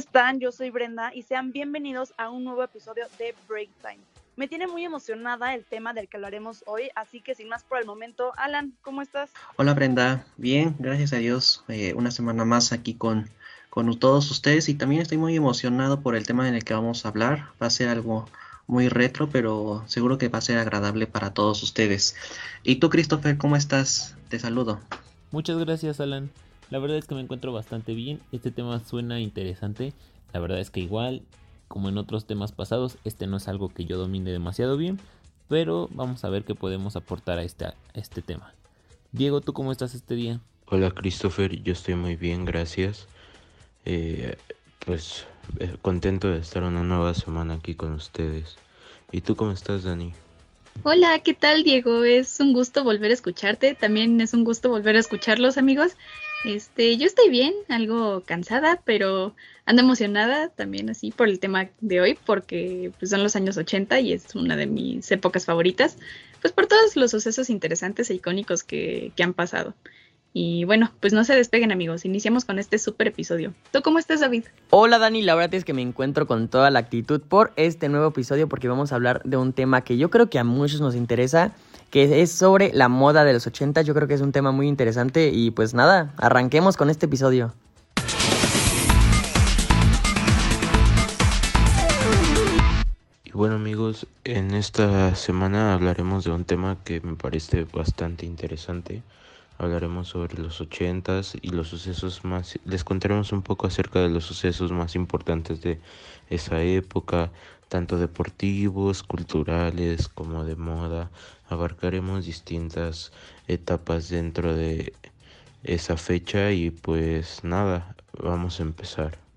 están? Yo soy Brenda y sean bienvenidos a un nuevo episodio de Break Time. Me tiene muy emocionada el tema del que hablaremos hoy, así que sin más por el momento, Alan, ¿cómo estás? Hola Brenda, bien, gracias a Dios. Eh, una semana más aquí con, con todos ustedes y también estoy muy emocionado por el tema en el que vamos a hablar. Va a ser algo muy retro, pero seguro que va a ser agradable para todos ustedes. ¿Y tú, Christopher, cómo estás? Te saludo. Muchas gracias, Alan. La verdad es que me encuentro bastante bien. Este tema suena interesante. La verdad es que igual, como en otros temas pasados, este no es algo que yo domine demasiado bien. Pero vamos a ver qué podemos aportar a este, este tema. Diego, ¿tú cómo estás este día? Hola Christopher, yo estoy muy bien, gracias. Eh, pues eh, contento de estar una nueva semana aquí con ustedes. ¿Y tú cómo estás, Dani? Hola, ¿qué tal, Diego? Es un gusto volver a escucharte. También es un gusto volver a escucharlos, amigos. Este, yo estoy bien, algo cansada, pero ando emocionada también así por el tema de hoy, porque pues, son los años 80 y es una de mis épocas favoritas, pues por todos los sucesos interesantes e icónicos que, que han pasado. Y bueno, pues no se despeguen amigos, iniciamos con este super episodio. ¿Tú cómo estás David? Hola Dani, la verdad es que me encuentro con toda la actitud por este nuevo episodio porque vamos a hablar de un tema que yo creo que a muchos nos interesa que es sobre la moda de los 80. Yo creo que es un tema muy interesante y pues nada, arranquemos con este episodio. Y bueno amigos, en esta semana hablaremos de un tema que me parece bastante interesante. Hablaremos sobre los 80s y los sucesos más... Les contaremos un poco acerca de los sucesos más importantes de esa época, tanto deportivos, culturales como de moda. Abarcaremos distintas etapas dentro de esa fecha y pues nada, vamos a empezar.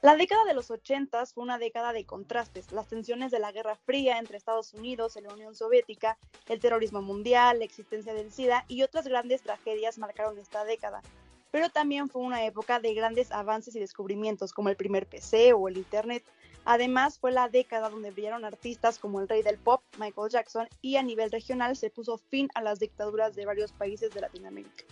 La década de los 80 fue una década de contrastes, las tensiones de la Guerra Fría entre Estados Unidos y la Unión Soviética, el terrorismo mundial, la existencia del SIDA y otras grandes tragedias marcaron esta década. Pero también fue una época de grandes avances y descubrimientos como el primer PC o el Internet, Además, fue la década donde brillaron artistas como el rey del pop, Michael Jackson, y a nivel regional se puso fin a las dictaduras de varios países de Latinoamérica.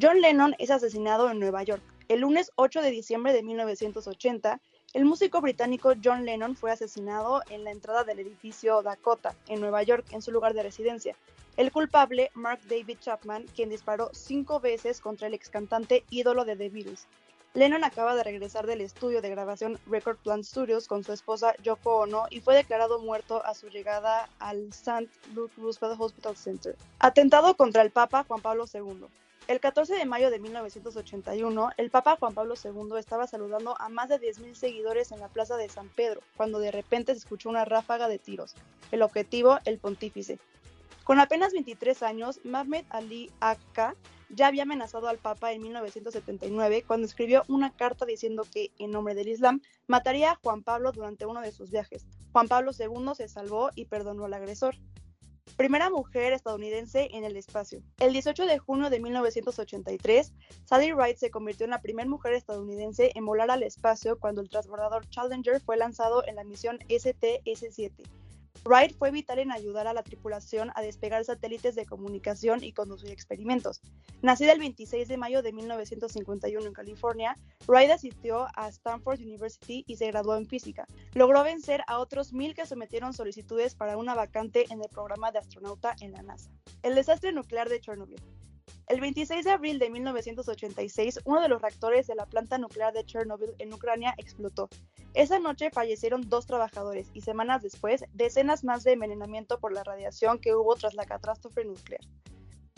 John Lennon es asesinado en Nueva York. El lunes 8 de diciembre de 1980, el músico británico John Lennon fue asesinado en la entrada del edificio Dakota, en Nueva York, en su lugar de residencia. El culpable, Mark David Chapman, quien disparó cinco veces contra el ex cantante ídolo de The Beatles. Lennon acaba de regresar del estudio de grabación Record Plant Studios con su esposa Yoko Ono y fue declarado muerto a su llegada al St. Luke Roosevelt Hospital Center. Atentado contra el Papa Juan Pablo II. El 14 de mayo de 1981, el Papa Juan Pablo II estaba saludando a más de 10.000 seguidores en la plaza de San Pedro, cuando de repente se escuchó una ráfaga de tiros. El objetivo, el pontífice. Con apenas 23 años, Mahmed Ali Akka ya había amenazado al Papa en 1979 cuando escribió una carta diciendo que, en nombre del Islam, mataría a Juan Pablo durante uno de sus viajes. Juan Pablo II se salvó y perdonó al agresor. Primera mujer estadounidense en el espacio. El 18 de junio de 1983, Sally Ride se convirtió en la primera mujer estadounidense en volar al espacio cuando el transbordador Challenger fue lanzado en la misión STS-7 Wright fue vital en ayudar a la tripulación a despegar satélites de comunicación y conducir experimentos. Nacida el 26 de mayo de 1951 en California, Wright asistió a Stanford University y se graduó en física. Logró vencer a otros mil que sometieron solicitudes para una vacante en el programa de astronauta en la NASA. El desastre nuclear de Chernobyl. El 26 de abril de 1986, uno de los reactores de la planta nuclear de Chernobyl en Ucrania explotó. Esa noche fallecieron dos trabajadores y semanas después, decenas más de envenenamiento por la radiación que hubo tras la catástrofe nuclear.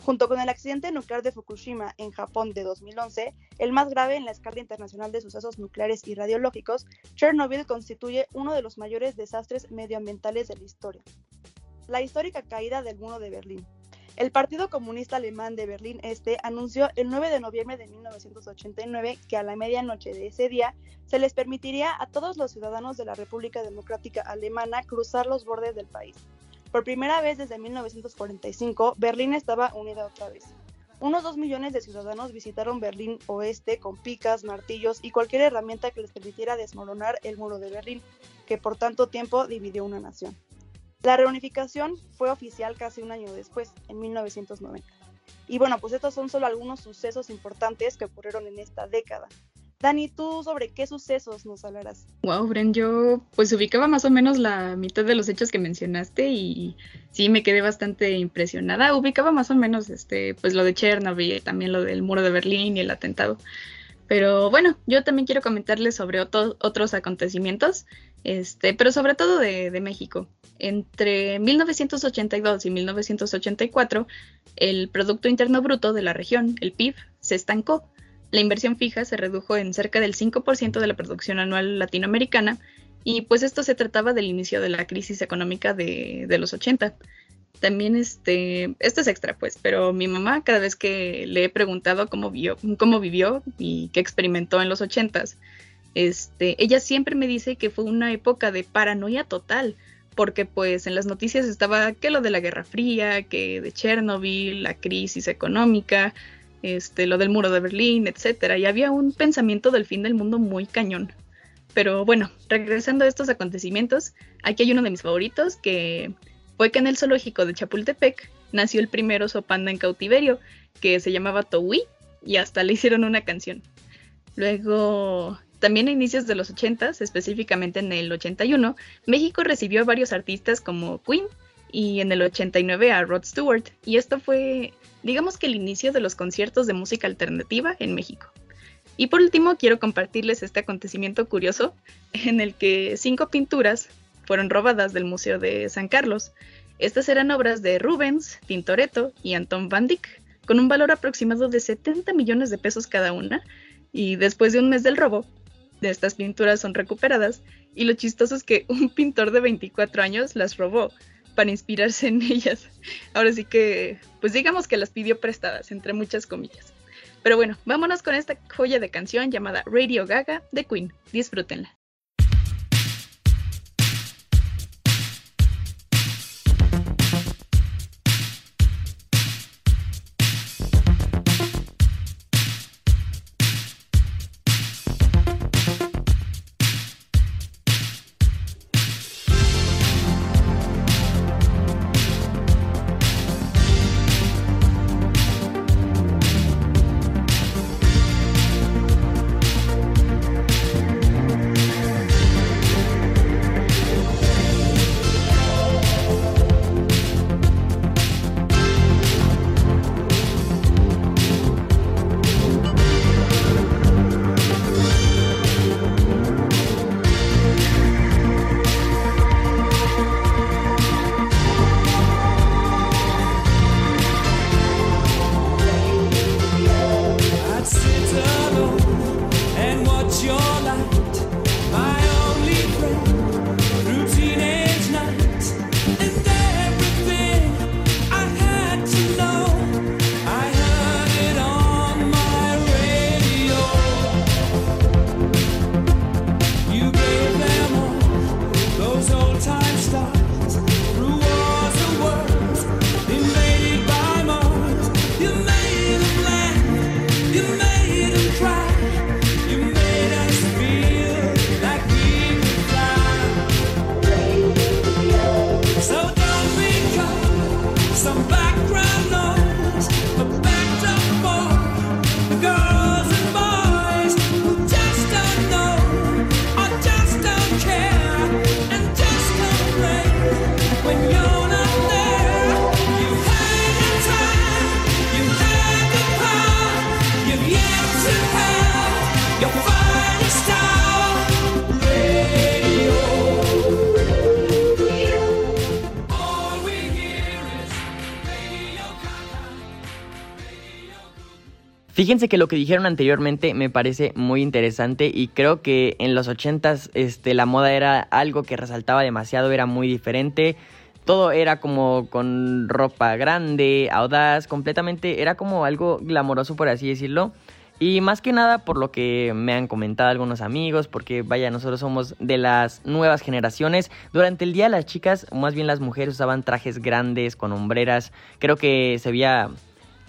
Junto con el accidente nuclear de Fukushima en Japón de 2011, el más grave en la escala internacional de sucesos nucleares y radiológicos, Chernobyl constituye uno de los mayores desastres medioambientales de la historia. La histórica caída del muro de Berlín. El Partido Comunista Alemán de Berlín Este anunció el 9 de noviembre de 1989 que a la medianoche de ese día se les permitiría a todos los ciudadanos de la República Democrática Alemana cruzar los bordes del país. Por primera vez desde 1945, Berlín estaba unida otra vez. Unos 2 millones de ciudadanos visitaron Berlín Oeste con picas, martillos y cualquier herramienta que les permitiera desmoronar el muro de Berlín, que por tanto tiempo dividió una nación. La reunificación fue oficial casi un año después, en 1990. Y bueno, pues estos son solo algunos sucesos importantes que ocurrieron en esta década. Dani, ¿tú sobre qué sucesos nos hablarás? Wow, Bren, yo pues ubicaba más o menos la mitad de los hechos que mencionaste y sí me quedé bastante impresionada. Ubicaba más o menos este, pues lo de Chernobyl, también lo del muro de Berlín y el atentado. Pero bueno, yo también quiero comentarles sobre otros acontecimientos, este, pero sobre todo de, de México. Entre 1982 y 1984, el Producto Interno Bruto de la región, el PIB, se estancó la inversión fija se redujo en cerca del 5% de la producción anual latinoamericana y pues esto se trataba del inicio de la crisis económica de, los 80. También este, esto es extra pues, pero mi mamá cada vez que le he preguntado cómo, vivió, cómo vivió y qué experimentó en los 80, este, ella siempre me dice que fue una época de paranoia total, porque pues en las noticias estaba que lo de la Guerra Fría, que de Chernobyl, la crisis económica, este, lo del muro de Berlín, etcétera, y había un pensamiento del fin del mundo muy cañón. Pero bueno, regresando a estos acontecimientos, aquí hay uno de mis favoritos que fue que en el zoológico de Chapultepec nació el primer oso panda en cautiverio, que se llamaba Towi, y hasta le hicieron una canción. Luego, también a inicios de los 80, específicamente en el 81, México recibió a varios artistas como Queen y en el 89 a Rod Stewart, y esto fue digamos que el inicio de los conciertos de música alternativa en México. Y por último, quiero compartirles este acontecimiento curioso en el que cinco pinturas fueron robadas del Museo de San Carlos. Estas eran obras de Rubens, Tintoretto y Anton van Dyck, con un valor aproximado de 70 millones de pesos cada una, y después de un mes del robo, de estas pinturas son recuperadas, y lo chistoso es que un pintor de 24 años las robó, para inspirarse en ellas. Ahora sí que, pues digamos que las pidió prestadas, entre muchas comillas. Pero bueno, vámonos con esta joya de canción llamada Radio Gaga de Queen. Disfrútenla. Fíjense que lo que dijeron anteriormente me parece muy interesante y creo que en los ochentas este, la moda era algo que resaltaba demasiado, era muy diferente. Todo era como con ropa grande, audaz, completamente, era como algo glamoroso por así decirlo. Y más que nada por lo que me han comentado algunos amigos, porque vaya, nosotros somos de las nuevas generaciones. Durante el día las chicas, o más bien las mujeres, usaban trajes grandes con hombreras. Creo que se veía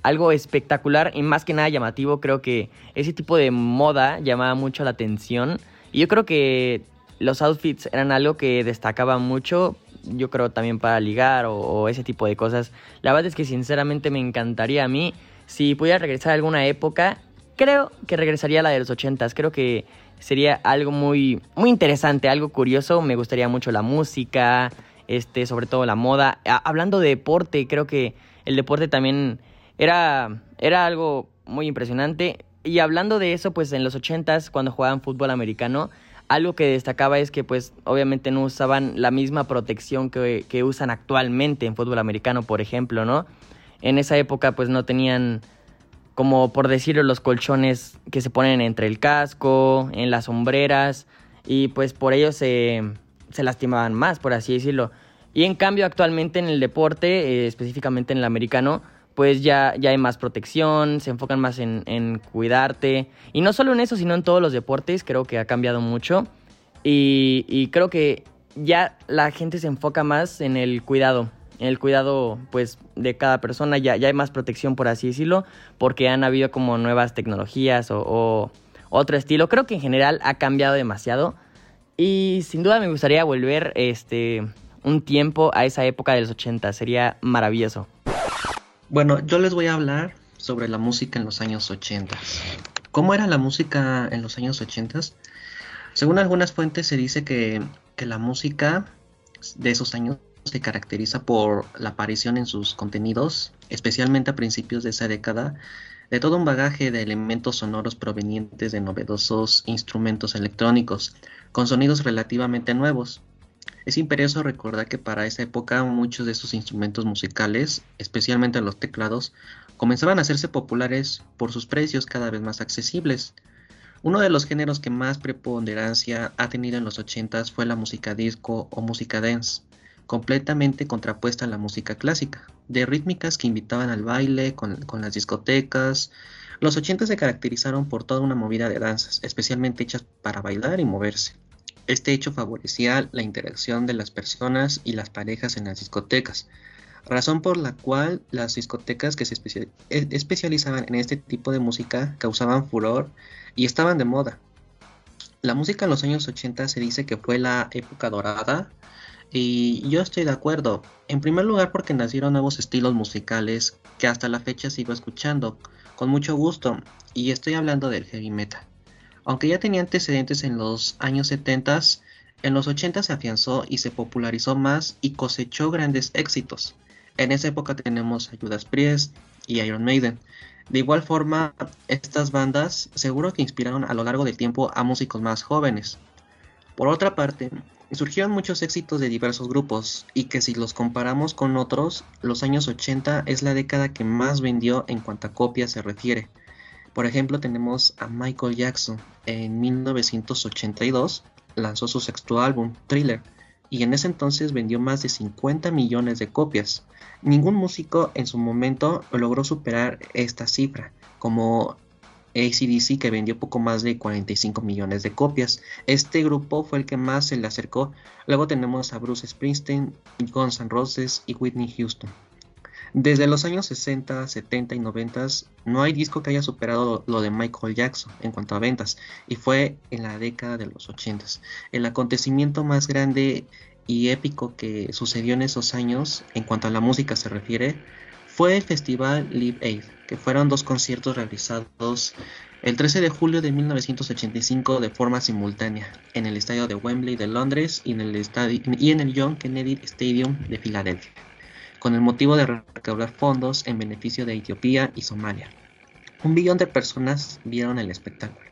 algo espectacular y más que nada llamativo. Creo que ese tipo de moda llamaba mucho la atención. Y yo creo que los outfits eran algo que destacaba mucho. Yo creo también para ligar o, ese tipo de cosas. La verdad es que sinceramente me encantaría a mí, si pudiera regresar a alguna época, creo que regresaría a la de los 80 Creo que sería algo muy, muy interesante, algo curioso. Me gustaría mucho la música, este, sobre todo la moda. hablando de deporte, creo que el deporte también era, era algo muy impresionante. Y hablando de eso, pues en los 80s, cuando jugaban fútbol americano, algo que destacaba es que pues obviamente no usaban la misma protección que, que usan actualmente en fútbol americano, por ejemplo, ¿no? En esa época pues no tenían como por decirlo los colchones que se ponen entre el casco, en las sombreras y pues por ello se, se lastimaban más, por así decirlo. Y en cambio actualmente en el deporte, eh, específicamente en el americano, pues ya, ya hay más protección, se enfocan más en, en, cuidarte. Y no solo en eso, sino en todos los deportes, creo que ha cambiado mucho. Y, y creo que ya la gente se enfoca más en el cuidado, en el cuidado pues de cada persona, ya, ya hay más protección por así decirlo, porque han habido como nuevas tecnologías o, otro estilo. Creo que en general ha cambiado demasiado. Y sin duda me gustaría volver este un tiempo a esa época de los 80, sería maravilloso. Bueno, yo les voy a hablar sobre la música en los años 80. ¿Cómo era la música en los años 80? Según algunas fuentes se dice que, que la música de esos años se caracteriza por la aparición en sus contenidos, especialmente a principios de esa década, de todo un bagaje de elementos sonoros provenientes de novedosos instrumentos electrónicos, con sonidos relativamente nuevos. Es imperioso recordar que para esa época muchos de esos instrumentos musicales, especialmente los teclados, comenzaban a hacerse populares por sus precios cada vez más accesibles. Uno de los géneros que más preponderancia ha tenido en los 80s fue la música disco o música dance completamente contrapuesta a la música clásica, de rítmicas que invitaban al baile con, las discotecas. Los 80 se caracterizaron por toda una movida de danzas, especialmente hechas para bailar y moverse. Este hecho favorecía la interacción de las personas y las parejas en las discotecas, razón por la cual las discotecas que se e, especializaban en este tipo de música causaban furor y estaban de moda. La música en los años 80 se dice que fue la época dorada y yo estoy de acuerdo. En primer lugar porque nacieron nuevos estilos musicales que hasta la fecha sigo escuchando con mucho gusto y estoy hablando del heavy metal. Aunque ya tenía antecedentes en los años 70, en los 80 se afianzó y se popularizó más y cosechó grandes éxitos. En esa época tenemos a Judas Priest y Iron Maiden. De igual forma, estas bandas seguro que inspiraron a lo largo del tiempo a músicos más jóvenes. Por otra parte, surgieron muchos éxitos de diversos grupos y que si los comparamos con otros, los años 80 es la década que más vendió en cuanto a copias se refiere. Por ejemplo, tenemos a Michael Jackson. En 1982 lanzó su sexto álbum, Thriller, y en ese entonces vendió más de 50 millones de copias. Ningún músico en su momento logró superar esta cifra, como ACDC que vendió poco más de 45 millones de copias. Este grupo fue el que más se le acercó. Luego tenemos a Bruce Springsteen, Guns N' Roses y Whitney Houston. Desde los años 60, 70 y 90 no hay disco que haya superado lo de Michael Jackson en cuanto a ventas y fue en la década de los 80. El acontecimiento más grande y épico que sucedió en esos años en cuanto a la música se refiere fue el festival Live Aid, que fueron dos conciertos realizados el 13 de julio de 1985 de forma simultánea en el estadio de Wembley de Londres y en el, estadio, y en el John Kennedy Stadium de Filadelfia, con el motivo de recaudar fondos en beneficio de Etiopía y Somalia. Un billón de personas vieron el espectáculo.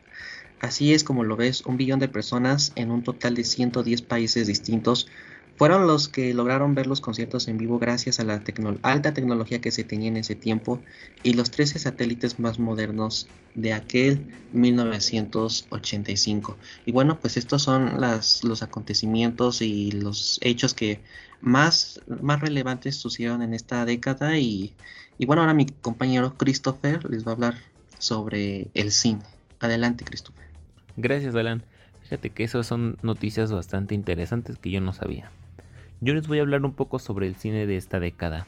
Así es como lo ves, un billón de personas en un total de 110 países distintos fueron los que lograron ver los conciertos en vivo gracias a la alta tecnología que se tenía en ese tiempo y los 13 satélites más modernos de aquel 1985. Y bueno, pues estos son los acontecimientos y los hechos que más, más relevantes sucedieron en esta década y, y bueno, ahora mi compañero Christopher les va a hablar sobre el cine. Adelante, Christopher. Gracias, Alan. Fíjate que esas son noticias bastante interesantes que yo no sabía yo les voy a hablar un poco sobre el cine de esta década.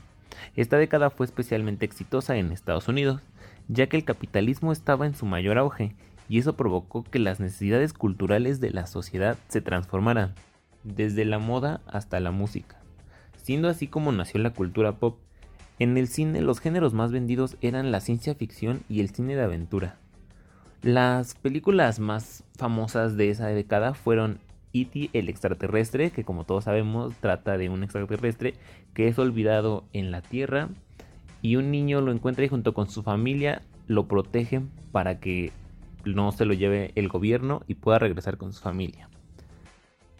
Esta década fue especialmente exitosa en Estados Unidos, ya que el capitalismo estaba en su mayor auge, y eso provocó que las necesidades culturales de la sociedad se transformaran, desde la moda hasta la música. Siendo así como nació la cultura pop, en el cine los géneros más vendidos eran la ciencia ficción y el cine de aventura. Las películas más famosas de esa década fueron E.T. el extraterrestre, que como todos sabemos trata de un extraterrestre que es olvidado en la Tierra y un niño lo encuentra y junto con su familia lo protegen para que no se lo lleve el gobierno y pueda regresar con su familia.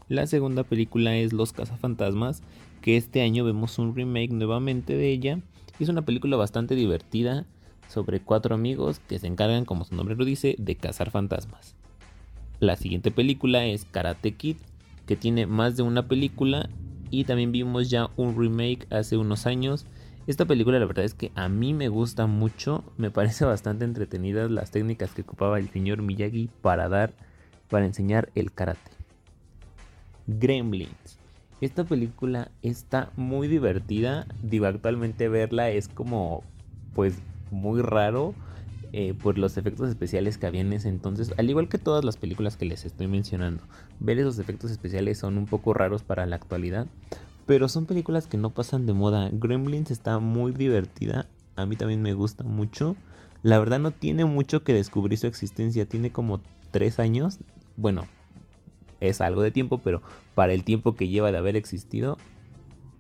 La segunda película es Los cazafantasmas, que este año vemos un remake nuevamente de ella. Es una película bastante divertida sobre cuatro amigos que se encargan, como su nombre lo dice, de cazar fantasmas. La siguiente película es Karate Kid, que tiene más de una película y también vimos ya un remake hace unos años. Esta película la verdad es que a mí me gusta mucho, me parece bastante entretenidas las técnicas que ocupaba el señor Miyagi para dar, para enseñar el karate. Gremlins. Esta película está muy divertida, digo actualmente verla es como pues muy raro eh, por los efectos especiales que había en ese entonces, al igual que todas las películas que les estoy mencionando. Ver esos efectos especiales son un poco raros para la actualidad, pero son películas que no pasan de moda. Gremlins está muy divertida, a mí también me gusta mucho. La verdad no tiene mucho que descubrir su existencia, tiene como tres años. Bueno, es algo de tiempo, pero para el tiempo que lleva de haber existido,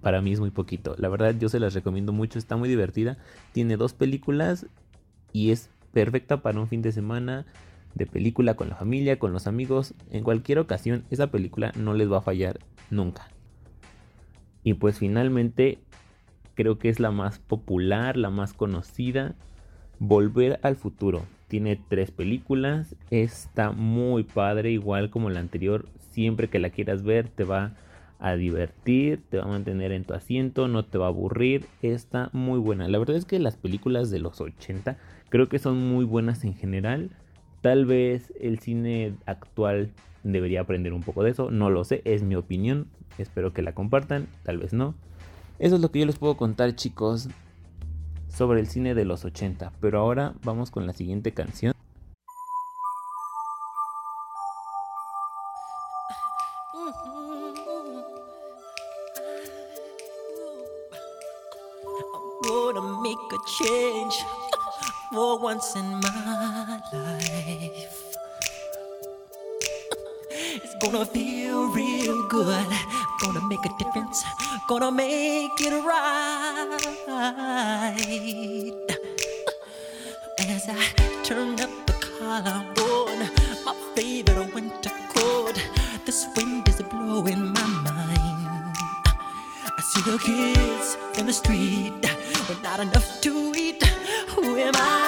para mí es muy poquito. La verdad yo se las recomiendo mucho, está muy divertida. Tiene dos películas y es perfecta para un fin de semana de película con la familia, con los amigos. En cualquier ocasión esa película no les va a fallar nunca. Y pues finalmente creo que es la más popular, la más conocida. Volver al futuro. Tiene tres películas. Está muy padre, igual como la anterior. Siempre que la quieras ver te va a divertir, te va a mantener en tu asiento, no te va a aburrir. Está muy buena. La verdad es que las películas de los 80 creo que son muy buenas en general. Tal vez el cine actual debería aprender un poco de eso. No lo sé, es mi opinión. Espero que la compartan, tal vez no. Eso es lo que yo les puedo contar chicos sobre el cine de los 80. Pero ahora vamos con la siguiente canción. change for once in my life. It's gonna feel real good, gonna make a difference, gonna make it right. As I turn up the collar on my favorite winter coat, this wind is blowing my mind. I see the kids in the street with not enough to eat. Who am I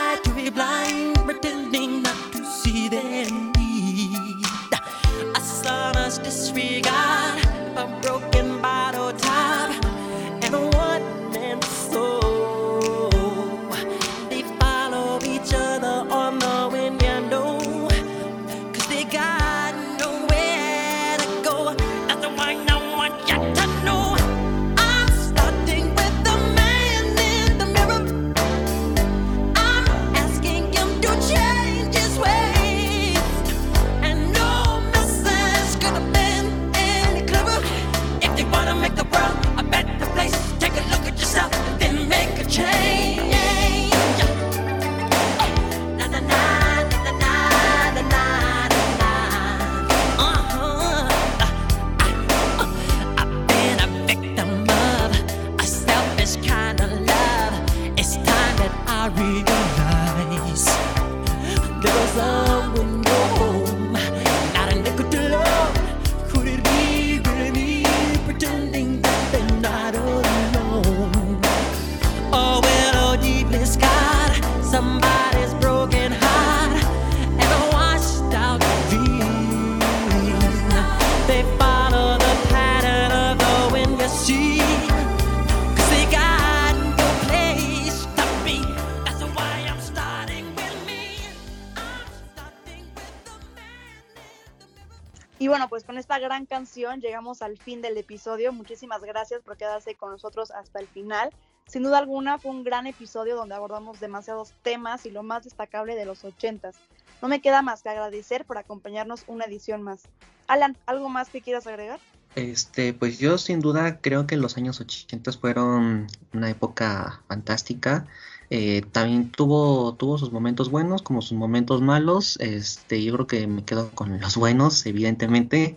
esta gran canción llegamos al fin del episodio. Muchísimas gracias por quedarse con nosotros hasta el final. Sin duda alguna fue un gran episodio donde abordamos demasiados temas y lo más destacable de los ochentas. No me queda más que agradecer por acompañarnos una edición más. Alan, ¿algo más que quieras agregar? Este, pues yo sin duda creo que los años 80 fueron una época fantástica. Eh, también tuvo, tuvo sus momentos buenos como sus momentos malos. Este, yo creo que me quedo con los buenos, evidentemente.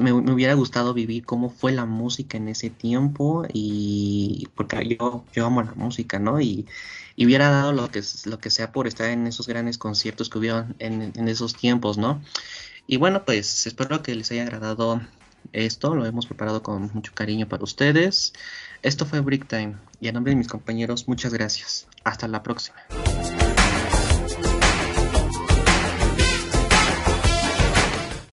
me, hubiera gustado vivir cómo fue la música en ese tiempo y porque yo, amo la música, ¿no? Y, hubiera dado lo que, lo que sea por estar en esos grandes conciertos que hubieron en, en esos tiempos, ¿no? Y bueno, pues espero que les haya agradado esto, lo hemos preparado con mucho cariño para ustedes. Esto fue Brick Time y a nombre de mis compañeros, muchas gracias. Hasta la próxima.